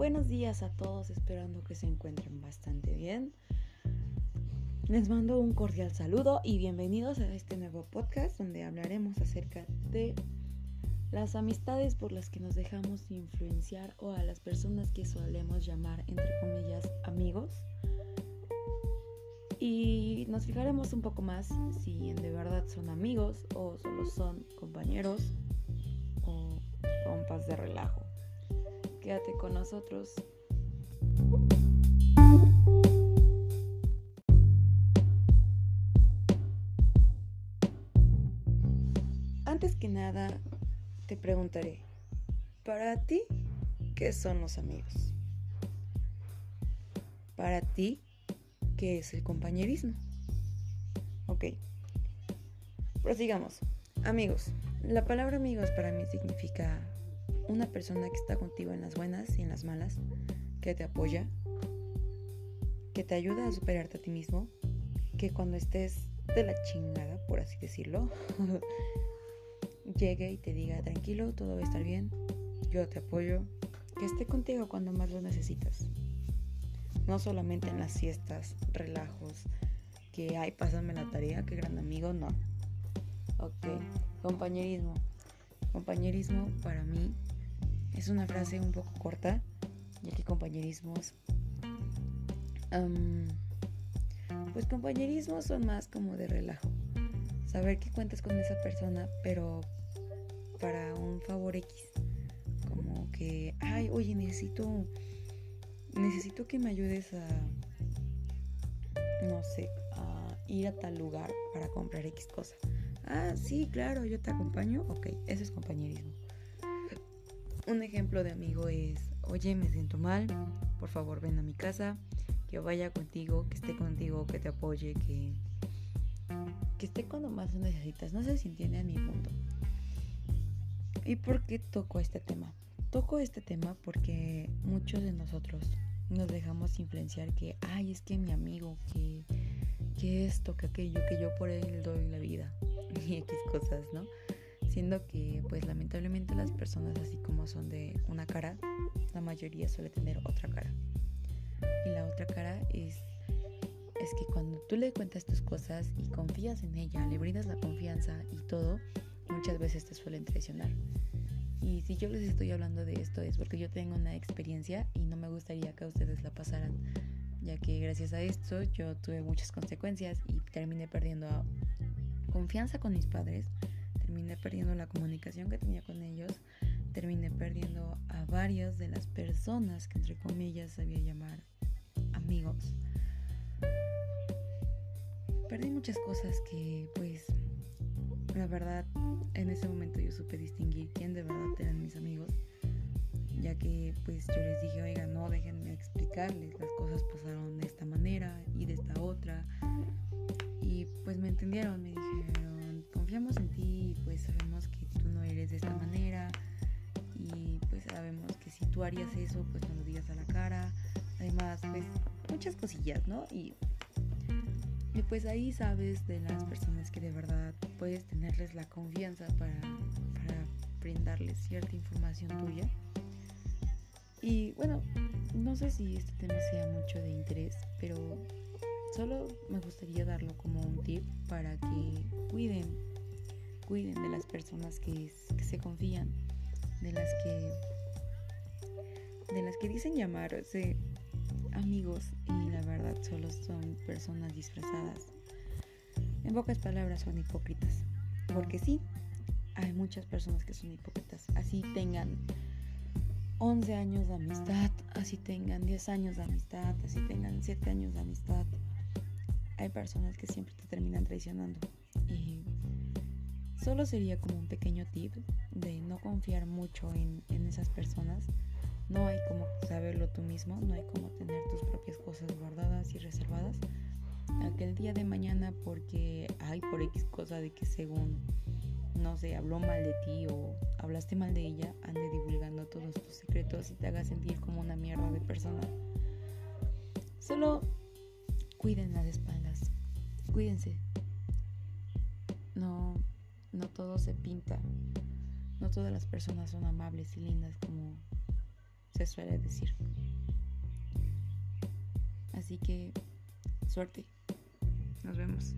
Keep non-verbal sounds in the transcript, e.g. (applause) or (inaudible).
Buenos días a todos, esperando que se encuentren bastante bien. Les mando un cordial saludo y bienvenidos a este nuevo podcast donde hablaremos acerca de las amistades por las que nos dejamos influenciar o a las personas que solemos llamar entre comillas amigos. Y nos fijaremos un poco más si de verdad son amigos o solo son compañeros o compas de relajo. Quédate con nosotros. Antes que nada, te preguntaré, para ti, ¿qué son los amigos? Para ti, ¿qué es el compañerismo? Ok, prosigamos. Amigos, la palabra amigos para mí significa una persona que está contigo en las buenas y en las malas, que te apoya, que te ayuda a superarte a ti mismo, que cuando estés de la chingada, por así decirlo, (laughs) llegue y te diga, tranquilo, todo va a estar bien, yo te apoyo, que esté contigo cuando más lo necesitas. No solamente en las siestas, relajos, que, ay, pásame la tarea, qué gran amigo, no. Ok, compañerismo. Compañerismo para mí es una frase un poco corta, ya que compañerismos... pues compañerismos son más como de relajo. Saber que cuentas con esa persona, pero para un favor X. Como que, ay, oye, necesito, necesito que me ayudes a, no sé, a ir a tal lugar para comprar X cosa. Ah, sí, claro, yo te acompaño. Ok, eso es compañerismo. Un ejemplo de amigo es, oye, me siento mal, por favor ven a mi casa, que vaya contigo, que esté contigo, que te apoye, que, que esté cuando más lo necesitas. No sé si entienden mi punto. ¿Y por qué toco este tema? Toco este tema porque muchos de nosotros nos dejamos influenciar que, ay, es que mi amigo, que, que esto, que aquello, que yo por él doy la vida (laughs) y X cosas, ¿no? Que, pues lamentablemente las personas así como son de una cara, la mayoría suele tener otra cara. Y la otra cara es, es que cuando tú le cuentas tus cosas y confías en ella, le brindas la confianza y todo, muchas veces te suelen traicionar. Y si yo les estoy hablando de esto es porque yo tengo una experiencia y no me gustaría que ustedes la pasaran, ya que gracias a esto yo tuve muchas consecuencias y terminé perdiendo confianza con mis padres, terminé perdiendo la comunicación que tenía con ellos, terminé perdiendo a varias de las personas que entre comillas sabía llamar amigos. Perdí muchas cosas que pues la verdad, en ese momento yo supe distinguir quién de verdad eran mis amigos, ya que pues yo les dije, oiga, no, déjenme explicarles, las cosas pasaron de esta manera y de esta otra. Y pues me entendieron, me dijeron, confiamos en ti, pues sabemos que tú no eres de esta manera y pues sabemos que si tú harías eso, pues no lo digas a la cara. Además, pues muchas cosillas, ¿no? Y y pues ahí sabes de las personas que de verdad puedes tenerles la confianza para, brindarles cierta información tuya. Y bueno, no sé si este tema sea mucho de interés, pero solo me gustaría darlo como un tip para que cuiden, cuiden de las personas que, se confían, de las que de las que dicen llamarse amigos y la verdad solo son personas disfrazadas. En pocas palabras son hipócritas. Porque sí, hay muchas personas que son hipócritas. Así tengan 11 años de amistad, así tengan 10 años de amistad, así tengan 7 años de amistad. Hay personas que siempre te terminan traicionando. Y solo sería como un pequeño tip de no confiar mucho en, en esas personas no hay como saberlo tú mismo, no hay como tener tus propias cosas guardadas y reservadas. Aquel día de mañana porque hay por X cosa de que según, no sé, habló mal de ti o hablaste mal de ella, ande divulgando todos tus secretos y te haga sentir como una mierda de persona. Solo cuiden las espaldas, cuídense. No, no todo se pinta. No todas las personas son amables y lindas como se suele decir. Así que suerte. Nos vemos.